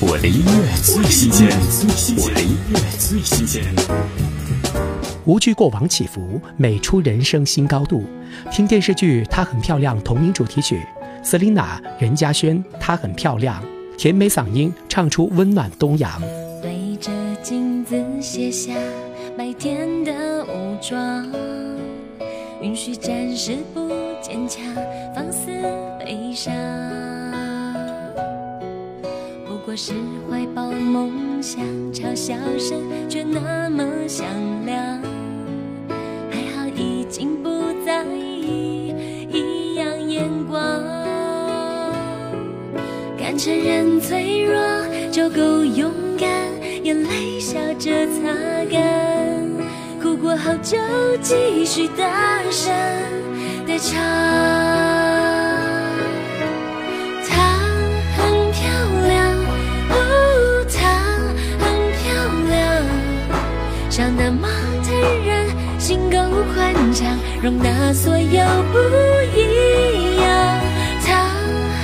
我的音乐最新鲜，我的音乐最新鲜。无惧过往起伏，美出人生新高度。听电视剧《她很漂亮》同名主题曲，Selina 任嘉萱，她很漂亮，甜美嗓音唱出温暖东洋。对着镜子卸下白天的武装，允许暂时不坚强，放肆悲伤。是怀抱梦想，嘲笑声却那么响亮。还好已经不在意异样眼光，敢承认脆弱就够勇敢，眼泪笑着擦干，哭过后就继续大声的唱。那么坦然，心够宽敞，容纳所有不一样。她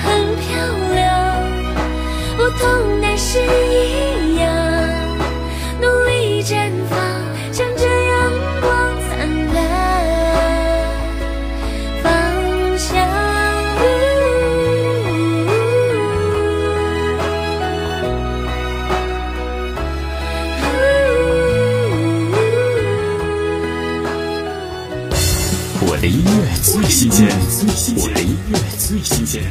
很漂亮，不同但是一我的音乐最新鲜，我的音乐最新鲜。